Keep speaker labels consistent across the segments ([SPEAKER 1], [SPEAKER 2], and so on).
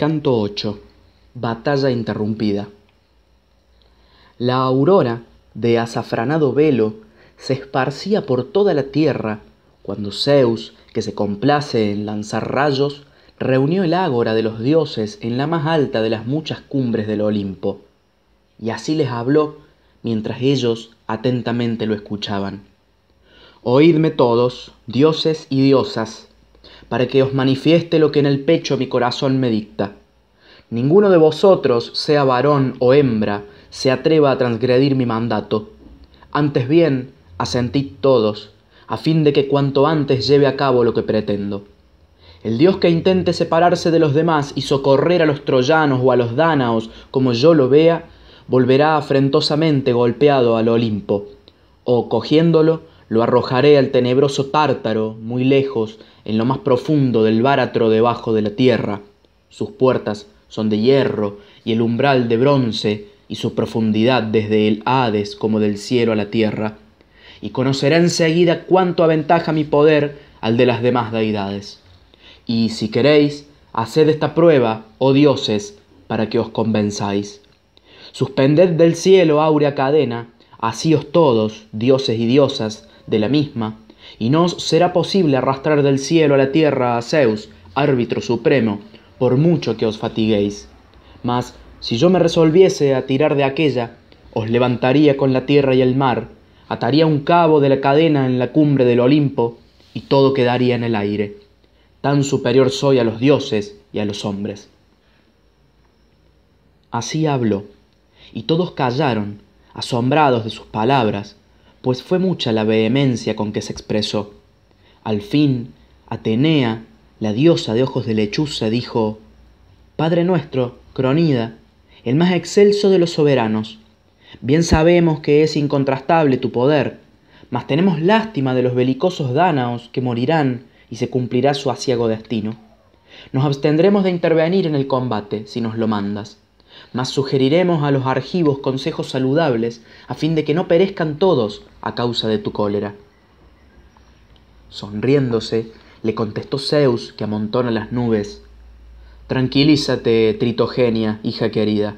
[SPEAKER 1] Canto 8. Batalla interrumpida. La aurora, de azafranado velo, se esparcía por toda la tierra, cuando Zeus, que se complace en lanzar rayos, reunió el ágora de los dioses en la más alta de las muchas cumbres del Olimpo. Y así les habló, mientras ellos atentamente lo escuchaban. Oídme todos, dioses y diosas, para que os manifieste lo que en el pecho mi corazón me dicta. Ninguno de vosotros, sea varón o hembra, se atreva a transgredir mi mandato. Antes bien, asentid todos, a fin de que cuanto antes lleve a cabo lo que pretendo. El dios que intente separarse de los demás y socorrer a los troyanos o a los dánaos como yo lo vea, volverá afrentosamente golpeado al Olimpo, o cogiéndolo, lo arrojaré al tenebroso tártaro, muy lejos, en lo más profundo del báratro debajo de la tierra. Sus puertas son de hierro y el umbral de bronce y su profundidad desde el Hades como del cielo a la tierra. Y conocerá enseguida cuánto aventaja mi poder al de las demás deidades. Y si queréis, haced esta prueba, oh dioses, para que os convenzáis. Suspended del cielo áurea cadena, asíos todos, dioses y diosas, de la misma, y no os será posible arrastrar del cielo a la tierra a Zeus, árbitro supremo, por mucho que os fatiguéis. Mas si yo me resolviese a tirar de aquella, os levantaría con la tierra y el mar, ataría un cabo de la cadena en la cumbre del Olimpo, y todo quedaría en el aire. Tan superior soy a los dioses y a los hombres. Así habló, y todos callaron, asombrados de sus palabras, pues fue mucha la vehemencia con que se expresó. Al fin, Atenea, la diosa de ojos de lechuza, dijo, Padre nuestro, Cronida, el más excelso de los soberanos, bien sabemos que es incontrastable tu poder, mas tenemos lástima de los belicosos dánaos que morirán y se cumplirá su aciago destino. Nos abstendremos de intervenir en el combate si nos lo mandas, mas sugeriremos a los argivos consejos saludables a fin de que no perezcan todos a causa de tu cólera. Sonriéndose, le contestó Zeus, que amontona las nubes. Tranquilízate, Tritogenia, hija querida.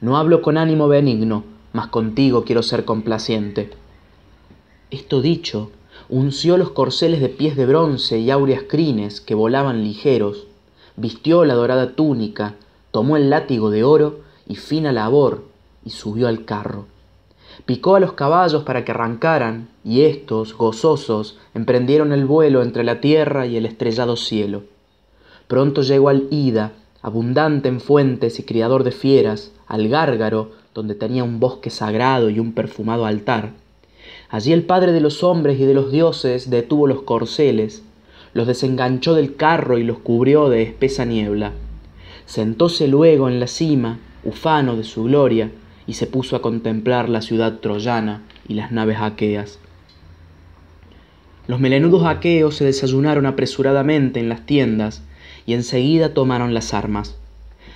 [SPEAKER 1] No hablo con ánimo benigno, mas contigo quiero ser complaciente. Esto dicho, unció los corceles de pies de bronce y áureas crines que volaban ligeros, vistió la dorada túnica, tomó el látigo de oro y fina labor, y subió al carro. Picó a los caballos para que arrancaran, y éstos, gozosos, emprendieron el vuelo entre la tierra y el estrellado cielo. Pronto llegó al Ida, abundante en fuentes y criador de fieras, al Gárgaro, donde tenía un bosque sagrado y un perfumado altar. Allí el Padre de los hombres y de los dioses detuvo los corceles, los desenganchó del carro y los cubrió de espesa niebla. Sentóse luego en la cima, ufano de su gloria, y se puso a contemplar la ciudad troyana y las naves aqueas. Los melenudos aqueos se desayunaron apresuradamente en las tiendas y enseguida tomaron las armas.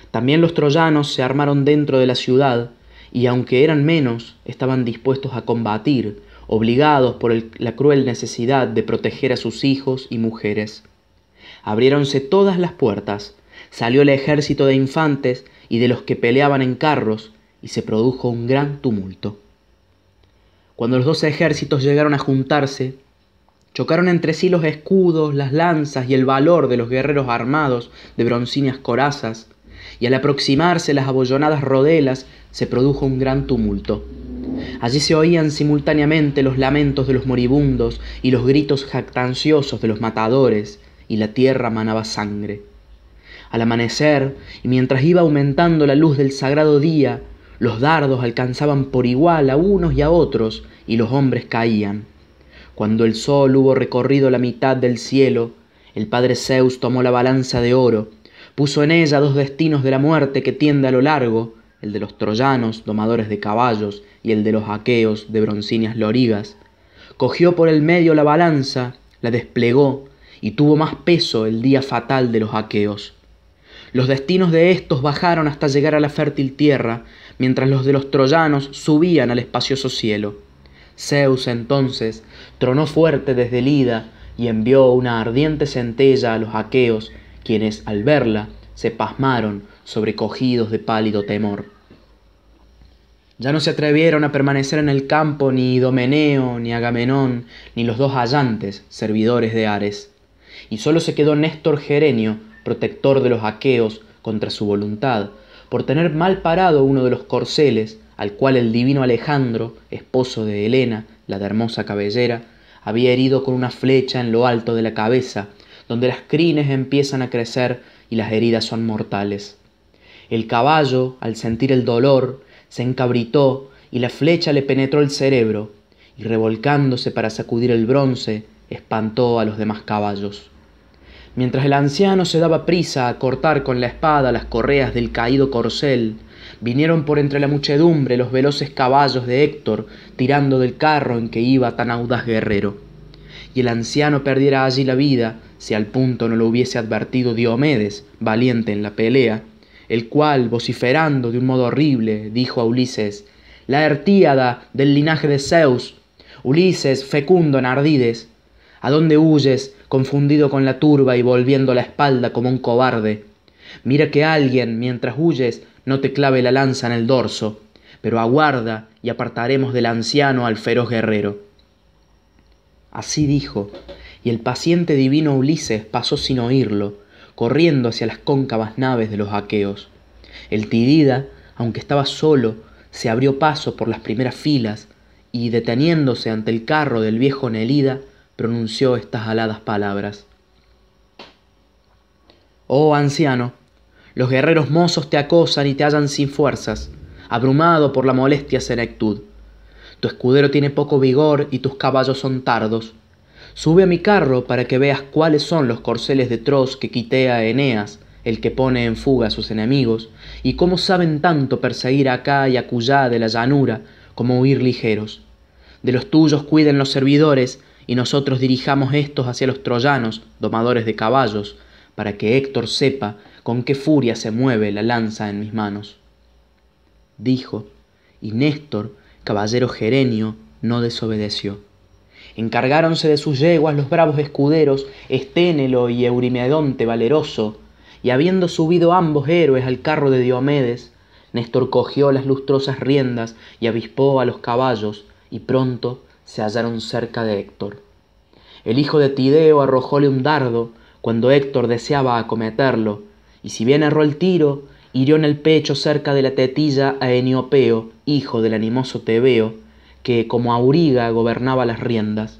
[SPEAKER 1] También los troyanos se armaron dentro de la ciudad y aunque eran menos, estaban dispuestos a combatir, obligados por la cruel necesidad de proteger a sus hijos y mujeres. Abriéronse todas las puertas, salió el ejército de infantes y de los que peleaban en carros, y se produjo un gran tumulto. Cuando los dos ejércitos llegaron a juntarse, chocaron entre sí los escudos, las lanzas y el valor de los guerreros armados de broncíneas corazas, y al aproximarse las abollonadas rodelas se produjo un gran tumulto. Allí se oían simultáneamente los lamentos de los moribundos y los gritos jactanciosos de los matadores, y la tierra manaba sangre. Al amanecer, y mientras iba aumentando la luz del sagrado día, los dardos alcanzaban por igual a unos y a otros, y los hombres caían. Cuando el sol hubo recorrido la mitad del cielo, el padre Zeus tomó la balanza de oro, puso en ella dos destinos de la muerte que tiende a lo largo, el de los troyanos, domadores de caballos, y el de los aqueos, de broncíneas lorigas. Cogió por el medio la balanza, la desplegó, y tuvo más peso el día fatal de los aqueos. Los destinos de éstos bajaron hasta llegar a la fértil tierra, mientras los de los troyanos subían al espacioso cielo. Zeus entonces tronó fuerte desde el Ida y envió una ardiente centella a los aqueos, quienes al verla se pasmaron, sobrecogidos de pálido temor. Ya no se atrevieron a permanecer en el campo ni Idomeneo, ni Agamenón, ni los dos hallantes, servidores de Ares. Y solo se quedó Néstor Gerenio, protector de los aqueos, contra su voluntad, por tener mal parado uno de los corceles, al cual el divino Alejandro, esposo de Helena, la de hermosa cabellera, había herido con una flecha en lo alto de la cabeza, donde las crines empiezan a crecer y las heridas son mortales. El caballo, al sentir el dolor, se encabritó y la flecha le penetró el cerebro, y revolcándose para sacudir el bronce, espantó a los demás caballos. Mientras el anciano se daba prisa a cortar con la espada las correas del caído corcel, vinieron por entre la muchedumbre los veloces caballos de Héctor tirando del carro en que iba tan audaz guerrero. Y el anciano perdiera allí la vida si al punto no lo hubiese advertido Diomedes, valiente en la pelea, el cual, vociferando de un modo horrible, dijo a Ulises, la Artíada del linaje de Zeus, Ulises, fecundo en ardides, ¿a dónde huyes, confundido con la turba y volviendo la espalda como un cobarde? Mira que alguien, mientras huyes, no te clave la lanza en el dorso, pero aguarda y apartaremos del anciano al feroz guerrero. Así dijo, y el paciente divino Ulises pasó sin oírlo, corriendo hacia las cóncavas naves de los aqueos. El Tidida, aunque estaba solo, se abrió paso por las primeras filas y, deteniéndose ante el carro del viejo Nelida, pronunció estas aladas palabras. Oh anciano, los guerreros mozos te acosan y te hallan sin fuerzas, abrumado por la molestia senectud. Tu escudero tiene poco vigor y tus caballos son tardos. Sube a mi carro para que veas cuáles son los corceles de Tros que quité a Eneas, el que pone en fuga a sus enemigos, y cómo saben tanto perseguir acá y acullá de la llanura, como huir ligeros. De los tuyos cuiden los servidores, y nosotros dirijamos estos hacia los troyanos, domadores de caballos, para que Héctor sepa con qué furia se mueve la lanza en mis manos. Dijo, y Néstor, caballero gerenio, no desobedeció encargáronse de sus yeguas los bravos escuderos Esténelo y Eurimedonte valeroso, y habiendo subido ambos héroes al carro de Diomedes, Néstor cogió las lustrosas riendas y avispó a los caballos, y pronto se hallaron cerca de Héctor. El hijo de Tideo arrojóle un dardo cuando Héctor deseaba acometerlo, y si bien erró el tiro, hirió en el pecho cerca de la tetilla a Eniopeo, hijo del animoso Tebeo, que como auriga gobernaba las riendas.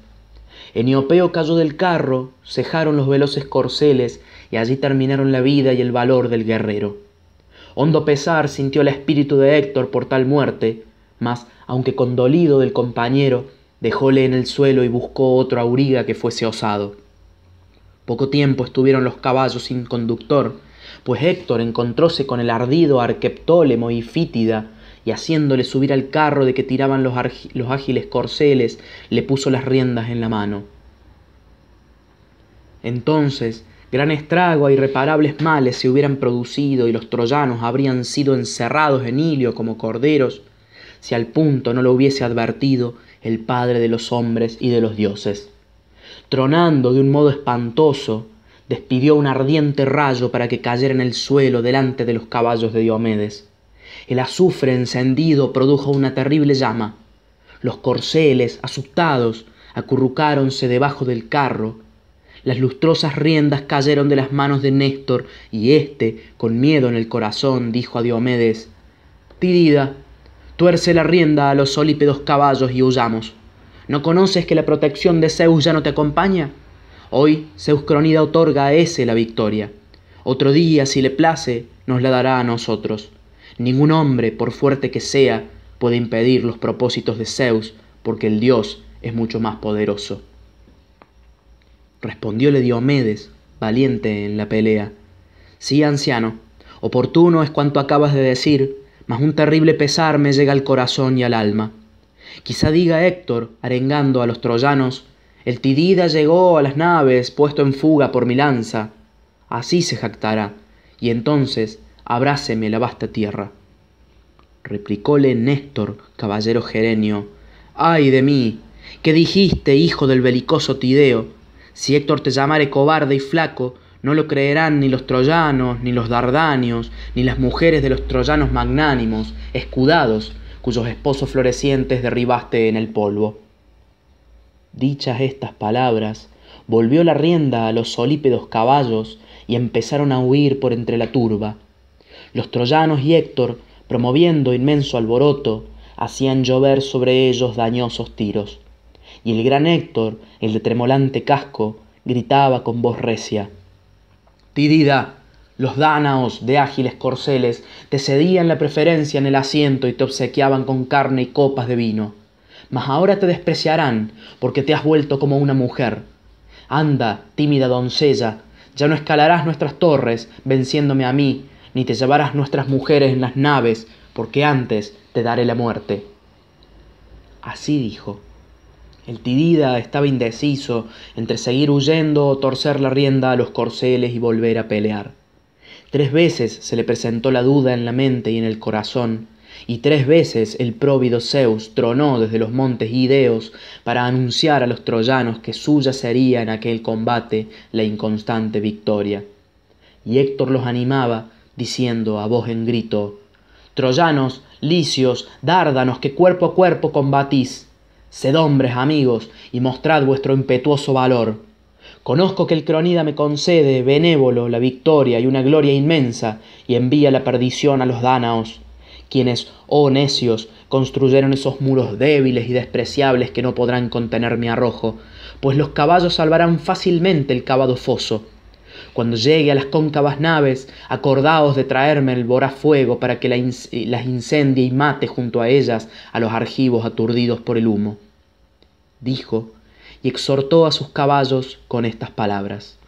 [SPEAKER 1] Eniopeo cayó del carro, cejaron los veloces corceles y allí terminaron la vida y el valor del guerrero. Hondo pesar sintió el espíritu de Héctor por tal muerte, mas, aunque condolido del compañero, dejóle en el suelo y buscó otro auriga que fuese osado. Poco tiempo estuvieron los caballos sin conductor, pues Héctor encontróse con el ardido Arqueptólemo y Fítida, y haciéndole subir al carro de que tiraban los, los ágiles corceles, le puso las riendas en la mano. Entonces, gran estrago e irreparables males se hubieran producido y los troyanos habrían sido encerrados en Ilio como corderos, si al punto no lo hubiese advertido el Padre de los hombres y de los dioses. Tronando de un modo espantoso, despidió un ardiente rayo para que cayera en el suelo delante de los caballos de Diomedes. El azufre encendido produjo una terrible llama. Los corceles, asustados, acurrucáronse debajo del carro. Las lustrosas riendas cayeron de las manos de Néstor, y éste, con miedo en el corazón, dijo a Diomedes, Tidida, tuerce la rienda a los solípedos caballos y huyamos. ¿No conoces que la protección de Zeus ya no te acompaña? Hoy Zeus Cronida otorga a ese la victoria. Otro día, si le place, nos la dará a nosotros. Ningún hombre, por fuerte que sea, puede impedir los propósitos de Zeus, porque el dios es mucho más poderoso. Respondióle Diomedes, valiente en la pelea. Sí, anciano, oportuno es cuanto acabas de decir, mas un terrible pesar me llega al corazón y al alma. Quizá diga Héctor, arengando a los troyanos, el Tidida llegó a las naves puesto en fuga por mi lanza. Así se jactará, y entonces abráceme la vasta tierra. Replicóle Néstor, caballero gerenio, ay de mí, ¿qué dijiste, hijo del belicoso Tideo? Si Héctor te llamare cobarde y flaco, No lo creerán ni los troyanos, ni los dardanios, ni las mujeres de los troyanos magnánimos, escudados, cuyos esposos florecientes derribaste en el polvo. Dichas estas palabras, volvió la rienda a los solípedos caballos y empezaron a huir por entre la turba. Los troyanos y Héctor, promoviendo inmenso alboroto, hacían llover sobre ellos dañosos tiros. Y el gran Héctor, el de tremolante casco, gritaba con voz recia. Los dánaos de ágiles corceles te cedían la preferencia en el asiento y te obsequiaban con carne y copas de vino. Mas ahora te despreciarán porque te has vuelto como una mujer. Anda, tímida doncella, ya no escalarás nuestras torres venciéndome a mí, ni te llevarás nuestras mujeres en las naves, porque antes te daré la muerte. Así dijo. El Tidida estaba indeciso entre seguir huyendo o torcer la rienda a los corceles y volver a pelear. Tres veces se le presentó la duda en la mente y en el corazón, y tres veces el próvido Zeus tronó desde los montes Ideos para anunciar a los troyanos que suya sería en aquel combate la inconstante victoria. Y Héctor los animaba, diciendo a voz en grito, Troyanos, licios, dárdanos, que cuerpo a cuerpo combatís, Sed hombres, amigos, y mostrad vuestro impetuoso valor. Conozco que el cronida me concede, benévolo, la victoria y una gloria inmensa, y envía la perdición a los dánaos, quienes, oh necios, construyeron esos muros débiles y despreciables que no podrán contener mi arrojo, pues los caballos salvarán fácilmente el cavado foso. Cuando llegue a las cóncavas naves, acordaos de traerme el voraz fuego para que las incendie y mate junto a ellas a los argivos aturdidos por el humo. Dijo, y exhortó a sus caballos con estas palabras.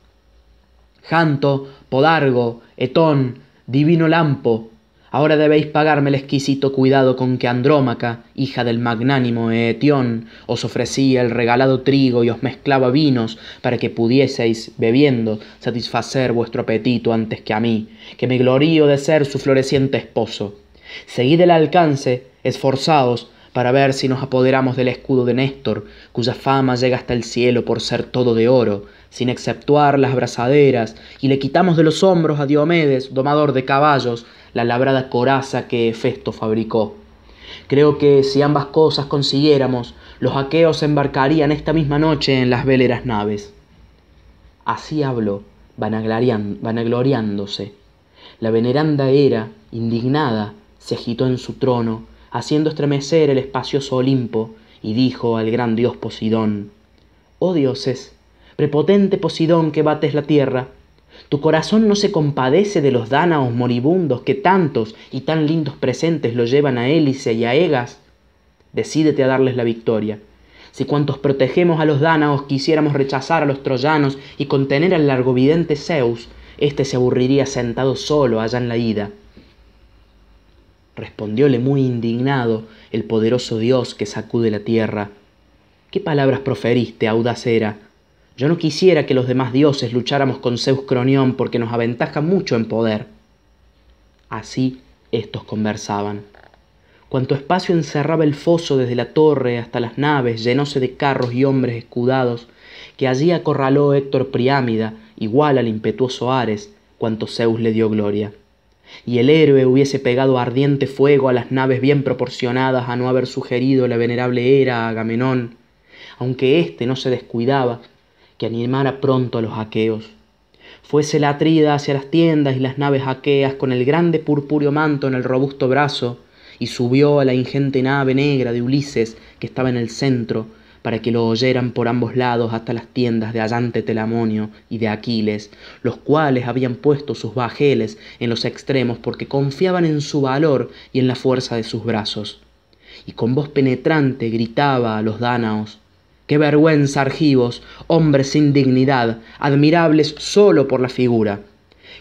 [SPEAKER 1] Janto, Podargo, Etón, divino Lampo, Ahora debéis pagarme el exquisito cuidado con que Andrómaca, hija del magnánimo Eetión, os ofrecía el regalado trigo y os mezclaba vinos para que pudieseis, bebiendo, satisfacer vuestro apetito antes que a mí, que me glorío de ser su floreciente esposo. Seguid el alcance, esforzaos, para ver si nos apoderamos del escudo de Néstor, cuya fama llega hasta el cielo por ser todo de oro, sin exceptuar las abrazaderas, y le quitamos de los hombros a Diomedes, domador de caballos, la labrada coraza que Festo fabricó. Creo que si ambas cosas consiguiéramos, los aqueos embarcarían esta misma noche en las veleras naves. Así habló, vanagloriándose. La veneranda era, indignada, se agitó en su trono, haciendo estremecer el espacioso Olimpo, y dijo al gran dios Posidón, Oh dioses, prepotente Posidón que bates la tierra, ¿Tu corazón no se compadece de los dánaos moribundos que tantos y tan lindos presentes lo llevan a Hélice y a Egas? Decídete a darles la victoria. Si cuantos protegemos a los dánaos quisiéramos rechazar a los troyanos y contener al largovidente Zeus, éste se aburriría sentado solo allá en la ida. Respondióle muy indignado el poderoso Dios que sacude la tierra. ¿Qué palabras proferiste, audacera? Yo no quisiera que los demás dioses lucháramos con Zeus Cronión porque nos aventaja mucho en poder. Así estos conversaban. Cuanto espacio encerraba el foso desde la torre hasta las naves, llenóse de carros y hombres escudados, que allí acorraló Héctor Priámida, igual al impetuoso Ares, cuanto Zeus le dio gloria. Y el héroe hubiese pegado ardiente fuego a las naves bien proporcionadas a no haber sugerido la venerable era a Agamenón, aunque éste no se descuidaba que animara pronto a los aqueos. Fuese la atrida hacia las tiendas y las naves aqueas con el grande purpúreo manto en el robusto brazo, y subió a la ingente nave negra de Ulises que estaba en el centro, para que lo oyeran por ambos lados hasta las tiendas de Allante Telamonio y de Aquiles, los cuales habían puesto sus bajeles en los extremos porque confiaban en su valor y en la fuerza de sus brazos. Y con voz penetrante gritaba a los dánaos, Qué vergüenza, argivos, hombres sin dignidad, admirables sólo por la figura.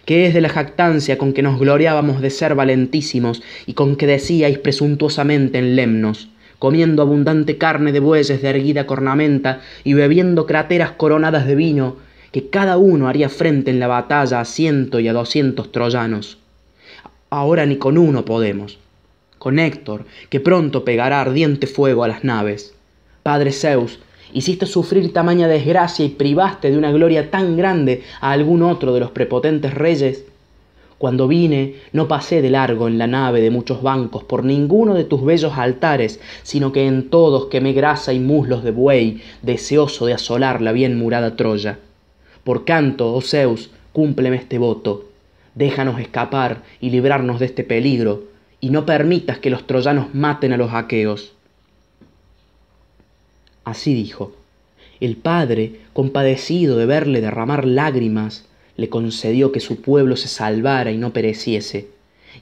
[SPEAKER 1] ¿Qué es de la jactancia con que nos gloriábamos de ser valentísimos y con que decíais presuntuosamente en Lemnos, comiendo abundante carne de bueyes de erguida cornamenta y bebiendo crateras coronadas de vino, que cada uno haría frente en la batalla a ciento y a doscientos troyanos? Ahora ni con uno podemos. Con Héctor, que pronto pegará ardiente fuego a las naves. Padre Zeus, Hiciste sufrir tamaña desgracia y privaste de una gloria tan grande a algún otro de los prepotentes reyes. Cuando vine, no pasé de largo en la nave de muchos bancos por ninguno de tus bellos altares, sino que en todos quemé grasa y muslos de buey, deseoso de asolar la bien murada Troya. Por canto, oh Zeus, cúmpleme este voto. Déjanos escapar y librarnos de este peligro, y no permitas que los troyanos maten a los aqueos. Así dijo. El padre, compadecido de verle derramar lágrimas, le concedió que su pueblo se salvara y no pereciese,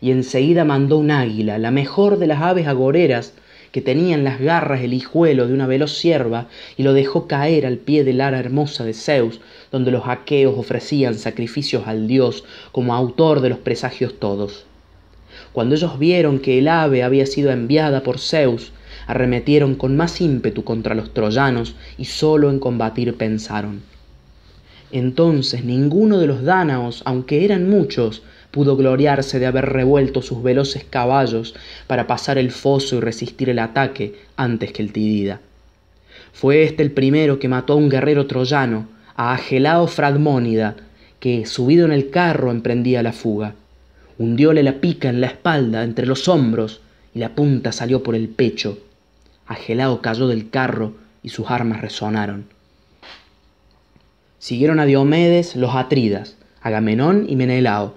[SPEAKER 1] y enseguida mandó un águila, la mejor de las aves agoreras, que tenía en las garras el hijuelo de una veloz cierva, y lo dejó caer al pie del ara hermosa de Zeus, donde los aqueos ofrecían sacrificios al dios como autor de los presagios todos. Cuando ellos vieron que el ave había sido enviada por Zeus, arremetieron con más ímpetu contra los troyanos y sólo en combatir pensaron. Entonces ninguno de los dánaos, aunque eran muchos, pudo gloriarse de haber revuelto sus veloces caballos para pasar el foso y resistir el ataque antes que el Tidida. Fue este el primero que mató a un guerrero troyano, a Agelao Fragmónida, que, subido en el carro, emprendía la fuga. Hundióle la pica en la espalda, entre los hombros, y la punta salió por el pecho, Agelao cayó del carro y sus armas resonaron. Siguieron a Diomedes los atridas, Agamenón y Menelao,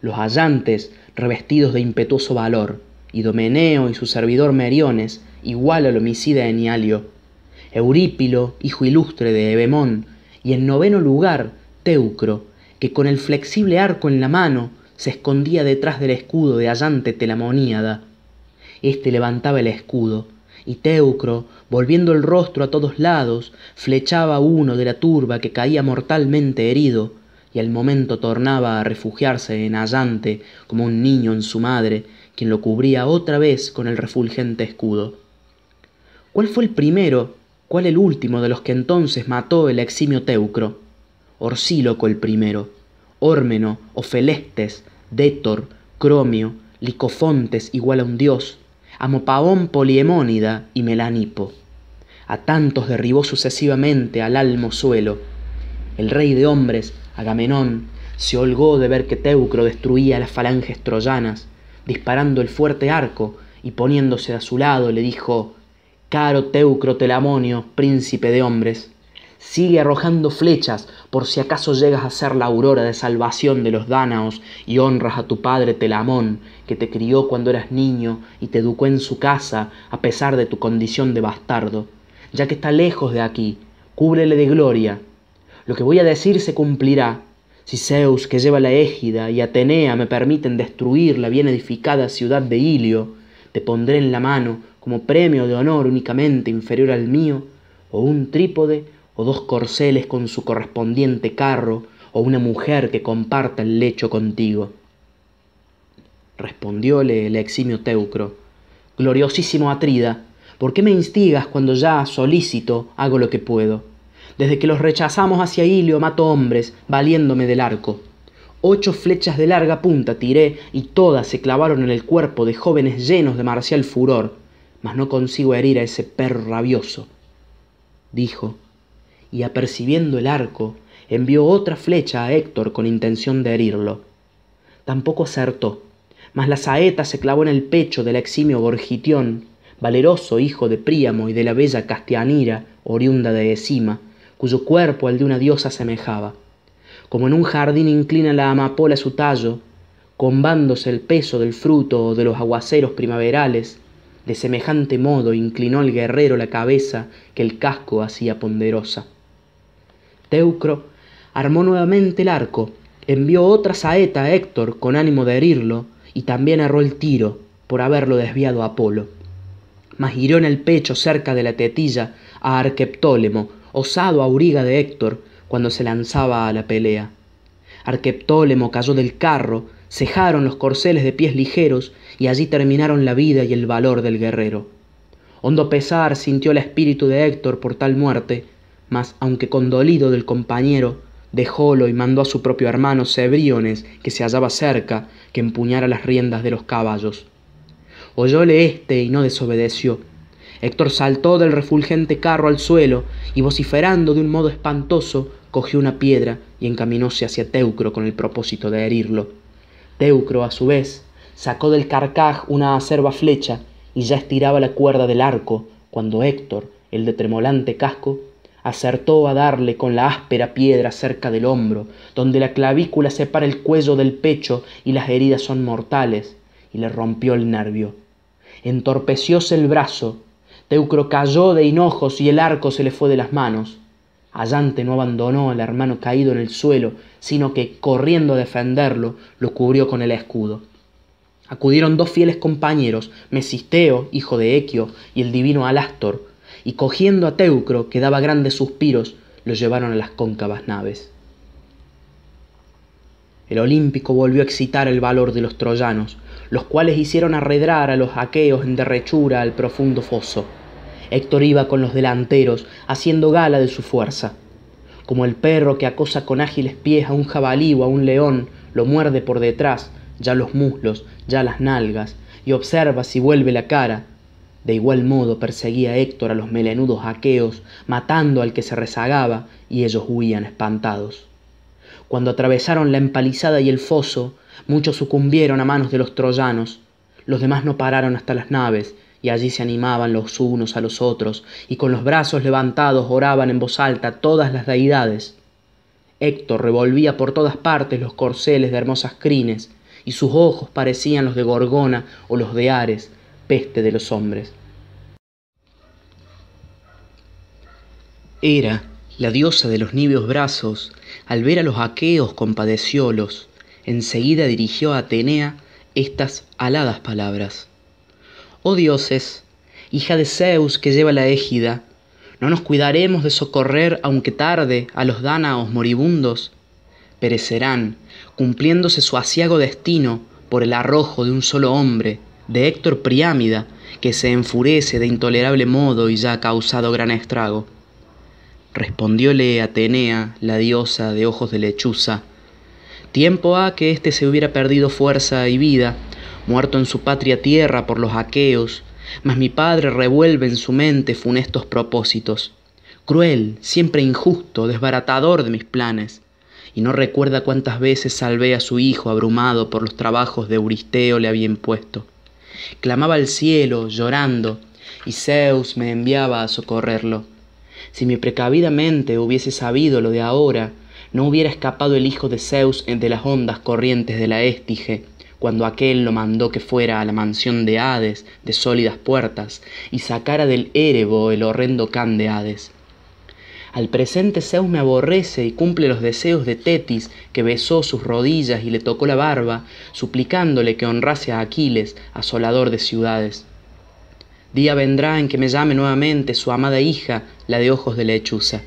[SPEAKER 1] los allantes revestidos de impetuoso valor, y Domeneo y su servidor Meriones, igual al homicida de Nialio, Eurípilo, hijo ilustre de Ebemón, y en noveno lugar Teucro, que con el flexible arco en la mano se escondía detrás del escudo de Allante Telamoníada. Este levantaba el escudo, y Teucro, volviendo el rostro a todos lados, flechaba a uno de la turba que caía mortalmente herido, y al momento tornaba a refugiarse en Allante como un niño en su madre, quien lo cubría otra vez con el refulgente escudo. ¿Cuál fue el primero, cuál el último de los que entonces mató el eximio Teucro? Orsíloco el primero, Órmeno, Ofelestes, Détor, Cromio, Licofontes igual a un dios, Amopaón Poliemónida y Melanipo. A tantos derribó sucesivamente al almo suelo. El rey de hombres, Agamenón, se holgó de ver que Teucro destruía las falanges troyanas, disparando el fuerte arco y poniéndose a su lado le dijo, Caro Teucro Telamonio, príncipe de hombres, Sigue arrojando flechas por si acaso llegas a ser la aurora de salvación de los dánaos y honras a tu padre Telamón, que te crió cuando eras niño y te educó en su casa a pesar de tu condición de bastardo. Ya que está lejos de aquí, cúbrele de gloria. Lo que voy a decir se cumplirá. Si Zeus, que lleva la égida, y Atenea me permiten destruir la bien edificada ciudad de Ilio, te pondré en la mano, como premio de honor únicamente inferior al mío, o un trípode o dos corceles con su correspondiente carro, o una mujer que comparta el lecho contigo. Respondióle el eximio Teucro, Gloriosísimo Atrida, ¿por qué me instigas cuando ya, solícito, hago lo que puedo? Desde que los rechazamos hacia Ilio mato hombres, valiéndome del arco. Ocho flechas de larga punta tiré y todas se clavaron en el cuerpo de jóvenes llenos de marcial furor, mas no consigo herir a ese perro rabioso. Dijo, y apercibiendo el arco, envió otra flecha a Héctor con intención de herirlo. Tampoco acertó, mas la saeta se clavó en el pecho del eximio Gorgitión, valeroso hijo de Príamo y de la bella Castianira, oriunda de Esima, cuyo cuerpo al de una diosa semejaba. Como en un jardín inclina la amapola su tallo, combándose el peso del fruto o de los aguaceros primaverales, de semejante modo inclinó el guerrero la cabeza que el casco hacía ponderosa. Teucro armó nuevamente el arco, envió otra saeta a Héctor con ánimo de herirlo, y también erró el tiro por haberlo desviado Apolo. Mas hirió en el pecho cerca de la tetilla a Arqueptólemo, osado auriga de Héctor, cuando se lanzaba a la pelea. Arqueptólemo cayó del carro, cejaron los corceles de pies ligeros, y allí terminaron la vida y el valor del guerrero. Hondo pesar sintió el espíritu de Héctor por tal muerte, mas aunque condolido del compañero, dejólo y mandó a su propio hermano Cebriones, que se hallaba cerca, que empuñara las riendas de los caballos. Oyóle éste y no desobedeció. Héctor saltó del refulgente carro al suelo y vociferando de un modo espantoso, cogió una piedra y encaminóse hacia Teucro con el propósito de herirlo. Teucro, a su vez, sacó del carcaj una acerba flecha y ya estiraba la cuerda del arco cuando Héctor, el de tremolante casco, acertó a darle con la áspera piedra cerca del hombro, donde la clavícula separa el cuello del pecho y las heridas son mortales, y le rompió el nervio. Entorpecióse el brazo, Teucro cayó de hinojos y el arco se le fue de las manos. Allante no abandonó al hermano caído en el suelo, sino que, corriendo a defenderlo, lo cubrió con el escudo. Acudieron dos fieles compañeros, Mesisteo, hijo de Equio, y el divino Alastor, y cogiendo a Teucro, que daba grandes suspiros, lo llevaron a las cóncavas naves. El olímpico volvió a excitar el valor de los troyanos, los cuales hicieron arredrar a los aqueos en derrechura al profundo foso. Héctor iba con los delanteros, haciendo gala de su fuerza. Como el perro que acosa con ágiles pies a un jabalí o a un león, lo muerde por detrás, ya los muslos, ya las nalgas, y observa si vuelve la cara. De igual modo perseguía Héctor a los melenudos aqueos, matando al que se rezagaba, y ellos huían espantados. Cuando atravesaron la empalizada y el foso, muchos sucumbieron a manos de los troyanos, los demás no pararon hasta las naves, y allí se animaban los unos a los otros, y con los brazos levantados oraban en voz alta todas las deidades. Héctor revolvía por todas partes los corceles de hermosas crines, y sus ojos parecían los de Gorgona o los de Ares, de los hombres. Era la diosa de los niveos brazos, al ver a los aqueos compadeciólos, enseguida dirigió a Atenea estas aladas palabras. Oh dioses, hija de Zeus que lleva la égida, ¿no nos cuidaremos de socorrer, aunque tarde, a los dánaos moribundos? Perecerán, cumpliéndose su asiago destino por el arrojo de un solo hombre, de Héctor Priámida, que se enfurece de intolerable modo y ya ha causado gran estrago. Respondióle Atenea, la diosa de ojos de lechuza, tiempo ha que éste se hubiera perdido fuerza y vida, muerto en su patria tierra por los aqueos, mas mi padre revuelve en su mente funestos propósitos, cruel, siempre injusto, desbaratador de mis planes, y no recuerda cuántas veces salvé a su hijo abrumado por los trabajos de Euristeo le había impuesto. Clamaba al cielo, llorando, y Zeus me enviaba a socorrerlo. Si mi precavidamente hubiese sabido lo de ahora, no hubiera escapado el hijo de Zeus de las hondas corrientes de la Estige, cuando aquel lo mandó que fuera a la mansión de Hades de sólidas puertas y sacara del Érebo el horrendo can de Hades. Al presente Zeus me aborrece y cumple los deseos de Tetis, que besó sus rodillas y le tocó la barba, suplicándole que honrase a Aquiles, asolador de ciudades. Día vendrá en que me llame nuevamente su amada hija, la de ojos de lechuza.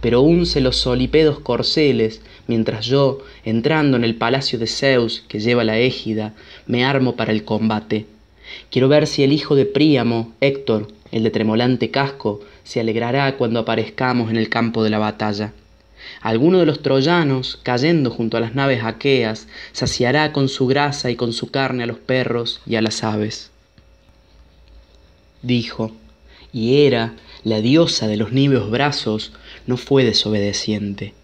[SPEAKER 1] Pero unce los solipedos corceles, mientras yo, entrando en el palacio de Zeus, que lleva la égida, me armo para el combate. Quiero ver si el hijo de Príamo, Héctor, el de tremolante casco, se alegrará cuando aparezcamos en el campo de la batalla. Alguno de los troyanos, cayendo junto a las naves aqueas, saciará con su grasa y con su carne a los perros y a las aves. Dijo, y Hera, la diosa de los níveos brazos, no fue desobedeciente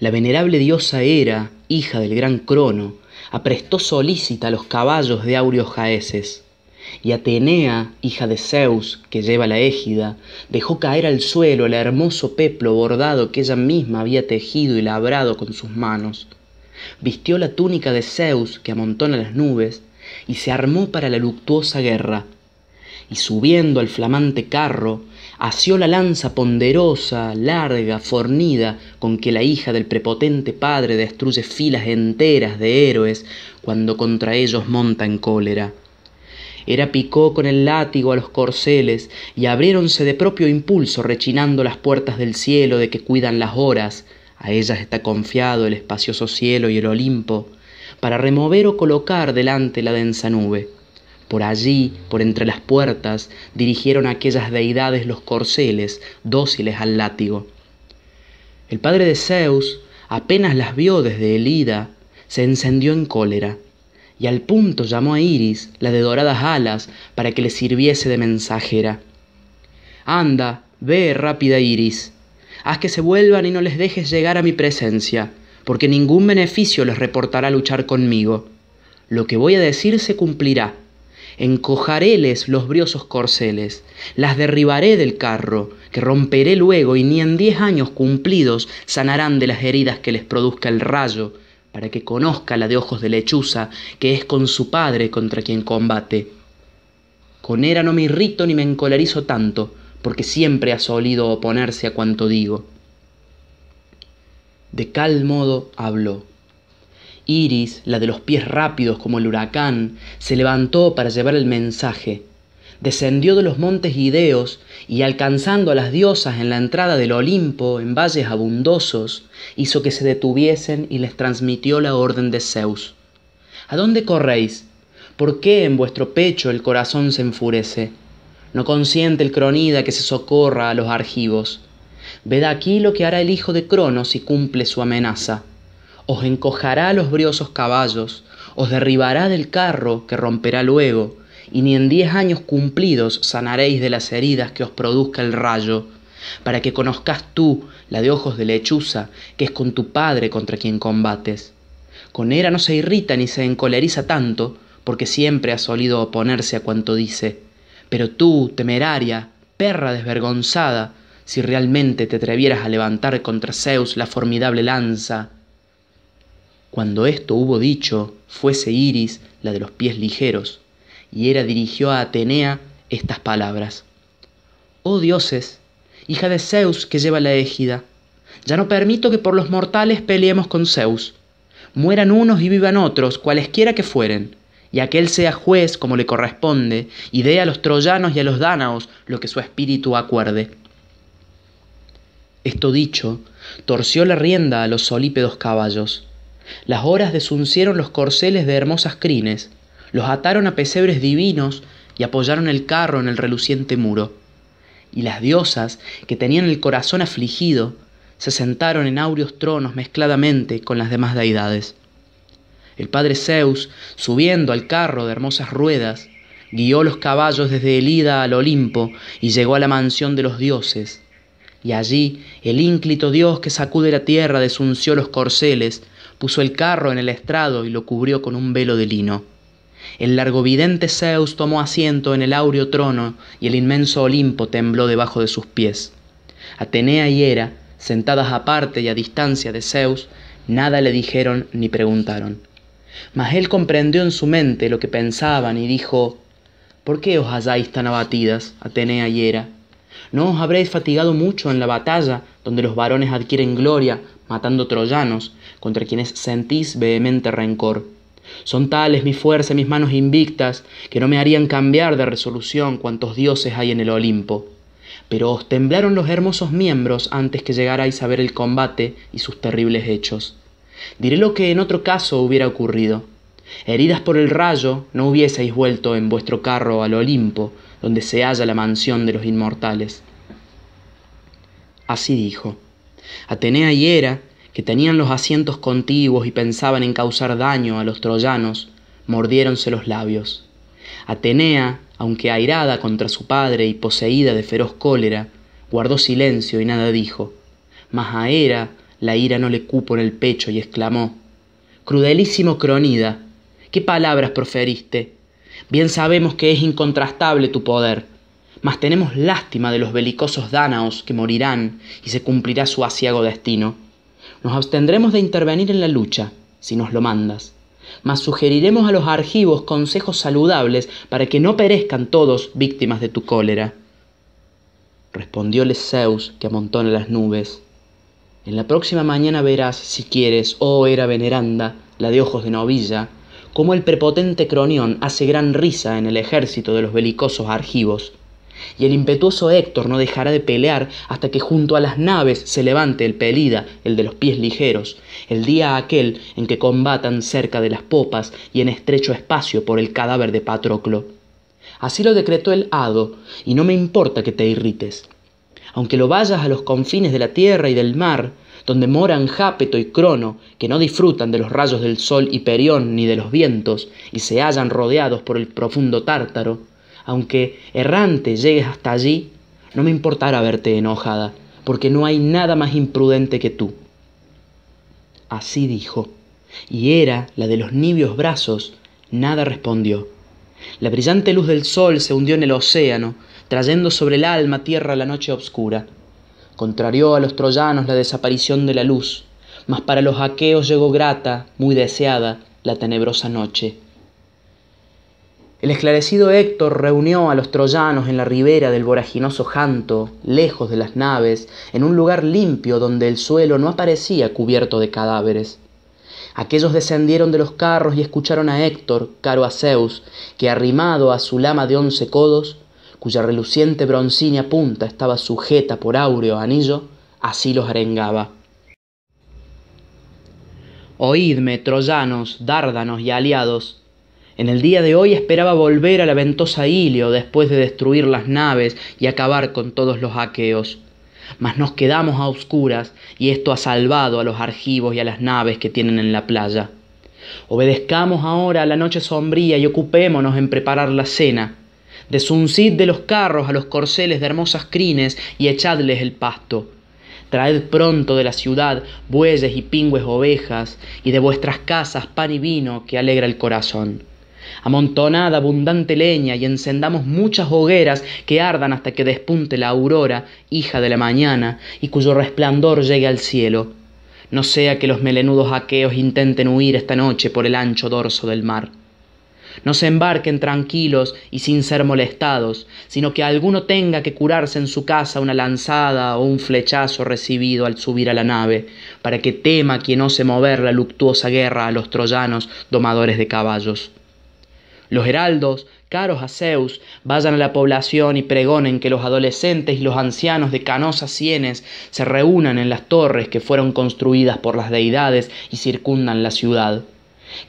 [SPEAKER 1] la venerable diosa Hera, hija del gran Crono, aprestó solícita los caballos de áureos jaeces. Y Atenea, hija de Zeus, que lleva la égida, dejó caer al suelo el hermoso peplo bordado que ella misma había tejido y labrado con sus manos. Vistió la túnica de Zeus que amontona las nubes y se armó para la luctuosa guerra. Y subiendo al flamante carro, asió la lanza ponderosa, larga, fornida, con que la hija del prepotente padre destruye filas enteras de héroes cuando contra ellos monta en cólera. Era picó con el látigo a los corceles y abriéronse de propio impulso rechinando las puertas del cielo de que cuidan las horas, a ellas está confiado el espacioso cielo y el Olimpo, para remover o colocar delante la densa nube. Por allí, por entre las puertas, dirigieron aquellas deidades los corceles, dóciles al látigo. El padre de Zeus, apenas las vio desde el Ida, se encendió en cólera, y al punto llamó a Iris, la de doradas alas, para que le sirviese de mensajera. Anda, ve, rápida Iris, haz que se vuelvan y no les dejes llegar a mi presencia, porque ningún beneficio les reportará luchar conmigo. Lo que voy a decir se cumplirá. Encojaréles los briosos corceles, las derribaré del carro, que romperé luego y ni en diez años cumplidos sanarán de las heridas que les produzca el rayo, para que conozca la de ojos de lechuza, que es con su padre contra quien combate. Con Hera no me irrito ni me encolerizo tanto, porque siempre ha solido oponerse a cuanto digo. De tal modo habló. Iris, la de los pies rápidos como el huracán, se levantó para llevar el mensaje. Descendió de los montes ideos y alcanzando a las diosas en la entrada del Olimpo, en valles abundosos, hizo que se detuviesen y les transmitió la orden de Zeus. ¿A dónde corréis? ¿Por qué en vuestro pecho el corazón se enfurece? No consiente el cronida que se socorra a los argivos. Ved aquí lo que hará el hijo de Cronos si cumple su amenaza. Os encojará los briosos caballos, os derribará del carro que romperá luego, y ni en diez años cumplidos sanaréis de las heridas que os produzca el rayo, para que conozcas tú la de ojos de lechuza, que es con tu padre contra quien combates. Con Hera no se irrita ni se encoleriza tanto, porque siempre ha solido oponerse a cuanto dice. Pero tú, temeraria, perra desvergonzada, si realmente te atrevieras a levantar contra Zeus la formidable lanza. Cuando esto hubo dicho, fuese Iris la de los pies ligeros, y Hera dirigió a Atenea estas palabras. Oh dioses, hija de Zeus que lleva la égida, ya no permito que por los mortales peleemos con Zeus. Mueran unos y vivan otros, cualesquiera que fueren, y aquel sea juez como le corresponde, y dé a los troyanos y a los dánaos lo que su espíritu acuerde. Esto dicho, torció la rienda a los solípedos caballos. Las horas desuncieron los corceles de hermosas crines, los ataron a pesebres divinos y apoyaron el carro en el reluciente muro. Y las diosas, que tenían el corazón afligido, se sentaron en áureos tronos mezcladamente con las demás deidades. El padre Zeus, subiendo al carro de hermosas ruedas, guió los caballos desde el Ida al Olimpo y llegó a la mansión de los dioses. Y allí el ínclito dios que sacude la tierra desunció los corceles, puso el carro en el estrado y lo cubrió con un velo de lino. El largovidente Zeus tomó asiento en el áureo trono y el inmenso Olimpo tembló debajo de sus pies. Atenea y Hera, sentadas aparte y a distancia de Zeus, nada le dijeron ni preguntaron. Mas él comprendió en su mente lo que pensaban y dijo, ¿Por qué os halláis tan abatidas, Atenea y Hera? ¿No os habréis fatigado mucho en la batalla, donde los varones adquieren gloria, matando troyanos, contra quienes sentís vehemente rencor? Son tales mi fuerza y mis manos invictas, que no me harían cambiar de resolución cuantos dioses hay en el Olimpo. Pero os temblaron los hermosos miembros antes que llegarais a ver el combate y sus terribles hechos. Diré lo que en otro caso hubiera ocurrido. Heridas por el rayo, no hubieseis vuelto en vuestro carro al Olimpo, donde se halla la mansión de los inmortales. Así dijo. Atenea y Hera, que tenían los asientos contiguos y pensaban en causar daño a los troyanos, mordiéronse los labios. Atenea, aunque airada contra su padre y poseída de feroz cólera, guardó silencio y nada dijo. Mas a Hera la ira no le cupo en el pecho y exclamó, Crudelísimo Cronida, ¿qué palabras proferiste? Bien sabemos que es incontrastable tu poder, mas tenemos lástima de los belicosos dánaos que morirán y se cumplirá su asiago destino. Nos abstendremos de intervenir en la lucha, si nos lo mandas, mas sugeriremos a los argivos consejos saludables para que no perezcan todos víctimas de tu cólera. Respondióle Zeus, que amontona las nubes. En la próxima mañana verás, si quieres, oh era veneranda, la de ojos de novilla, cómo el prepotente Cronión hace gran risa en el ejército de los belicosos argivos, y el impetuoso Héctor no dejará de pelear hasta que junto a las naves se levante el Pelida, el de los pies ligeros, el día aquel en que combatan cerca de las popas y en estrecho espacio por el cadáver de Patroclo. Así lo decretó el hado, y no me importa que te irrites. Aunque lo vayas a los confines de la tierra y del mar, donde moran Jápeto y Crono, que no disfrutan de los rayos del sol y Perión ni de los vientos, y se hallan rodeados por el profundo Tártaro, aunque errante llegues hasta allí, No me importará verte enojada, porque no hay nada más imprudente que tú. Así dijo, y era la de los nibios brazos, nada respondió. La brillante luz del sol se hundió en el océano, trayendo sobre el alma tierra la noche obscura. Contrarió a los troyanos la desaparición de la luz, mas para los aqueos llegó grata, muy deseada, la tenebrosa noche. El esclarecido Héctor reunió a los troyanos en la ribera del voraginoso Janto, lejos de las naves, en un lugar limpio donde el suelo no aparecía cubierto de cadáveres. Aquellos descendieron de los carros y escucharon a Héctor, caro a Zeus, que arrimado a su lama de once codos, cuya reluciente broncínea punta estaba sujeta por áureo anillo, así los arengaba. Oídme, troyanos, dárdanos y aliados, en el día de hoy esperaba volver a la ventosa Ilio después de destruir las naves y acabar con todos los aqueos. Mas nos quedamos a oscuras y esto ha salvado a los argivos y a las naves que tienen en la playa. Obedezcamos ahora a la noche sombría y ocupémonos en preparar la cena. Desuncid de los carros a los corceles de hermosas crines y echadles el pasto. Traed pronto de la ciudad bueyes y pingües ovejas, y de vuestras casas pan y vino que alegra el corazón. Amontonad abundante leña y encendamos muchas hogueras que ardan hasta que despunte la aurora, hija de la mañana, y cuyo resplandor llegue al cielo. No sea que los melenudos aqueos intenten huir esta noche por el ancho dorso del mar. No se embarquen tranquilos y sin ser molestados, sino que alguno tenga que curarse en su casa una lanzada o un flechazo recibido al subir a la nave, para que tema quien ose mover la luctuosa guerra a los troyanos domadores de caballos. Los heraldos, caros a Zeus, vayan a la población y pregonen que los adolescentes y los ancianos de canosas sienes se reúnan en las torres que fueron construidas por las deidades y circundan la ciudad.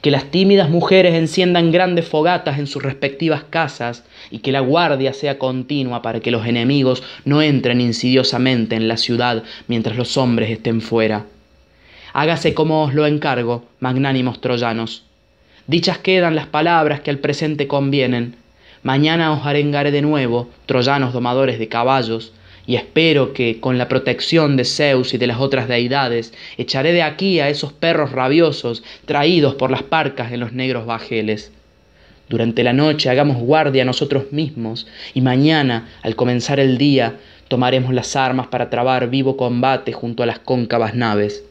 [SPEAKER 1] Que las tímidas mujeres enciendan grandes fogatas en sus respectivas casas y que la guardia sea continua para que los enemigos no entren insidiosamente en la ciudad mientras los hombres estén fuera. Hágase como os lo encargo, magnánimos troyanos. Dichas quedan las palabras que al presente convienen. Mañana os arengaré de nuevo, troyanos domadores de caballos, y espero que, con la protección de Zeus y de las otras deidades, echaré de aquí a esos perros rabiosos traídos por las parcas en los negros bajeles. Durante la noche hagamos guardia nosotros mismos, y mañana, al comenzar el día, tomaremos las armas para trabar vivo combate junto a las cóncavas naves.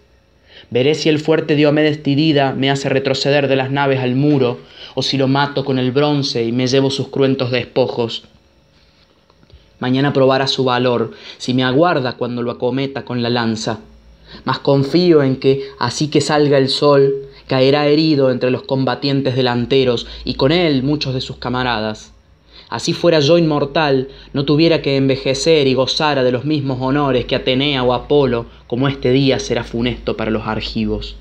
[SPEAKER 1] Veré si el fuerte Diomedes Tidida me hace retroceder de las naves al muro, o si lo mato con el bronce y me llevo sus cruentos despojos. Mañana probará su valor, si me aguarda cuando lo acometa con la lanza. Mas confío en que, así que salga el sol, caerá herido entre los combatientes delanteros y con él muchos de sus camaradas así fuera yo inmortal, no tuviera que envejecer y gozara de los mismos honores que Atenea o Apolo, como este día será funesto para los argivos.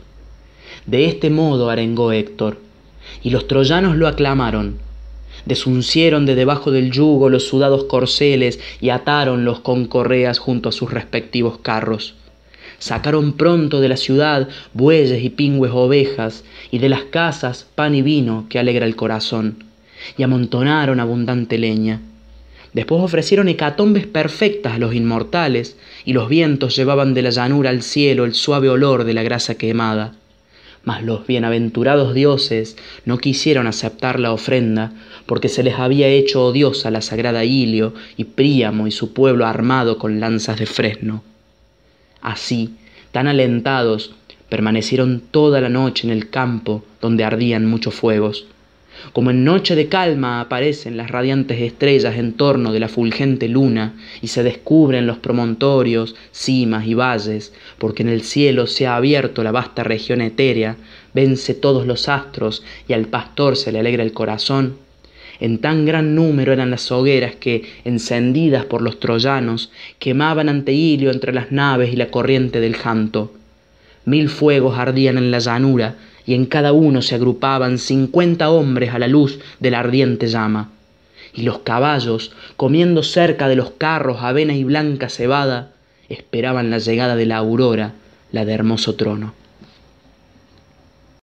[SPEAKER 1] De este modo arengó Héctor, y los troyanos lo aclamaron. Desuncieron de debajo del yugo los sudados corceles y atáronlos con correas junto a sus respectivos carros. Sacaron pronto de la ciudad bueyes y pingües ovejas, y de las casas pan y vino que alegra el corazón y amontonaron abundante leña. Después ofrecieron hecatombes perfectas a los inmortales, y los vientos llevaban de la llanura al cielo el suave olor de la grasa quemada. Mas los bienaventurados dioses no quisieron aceptar la ofrenda, porque se les había hecho odiosa la sagrada Ilio y Príamo y su pueblo armado con lanzas de fresno. Así, tan alentados, permanecieron toda la noche en el campo donde ardían muchos fuegos como en noche de calma aparecen las radiantes estrellas en torno de la fulgente luna y se descubren los promontorios, cimas y valles, porque en el cielo se ha abierto la vasta región etérea, vence todos los astros y al pastor se le alegra el corazón. En tan gran número eran las hogueras que, encendidas por los troyanos, quemaban ante Ilio entre las naves y la corriente del Janto. Mil fuegos ardían en la llanura, y en cada uno se agrupaban cincuenta hombres a la luz de la ardiente llama. Y los caballos, comiendo cerca de los carros avena y blanca cebada, esperaban la llegada de la aurora, la de hermoso trono.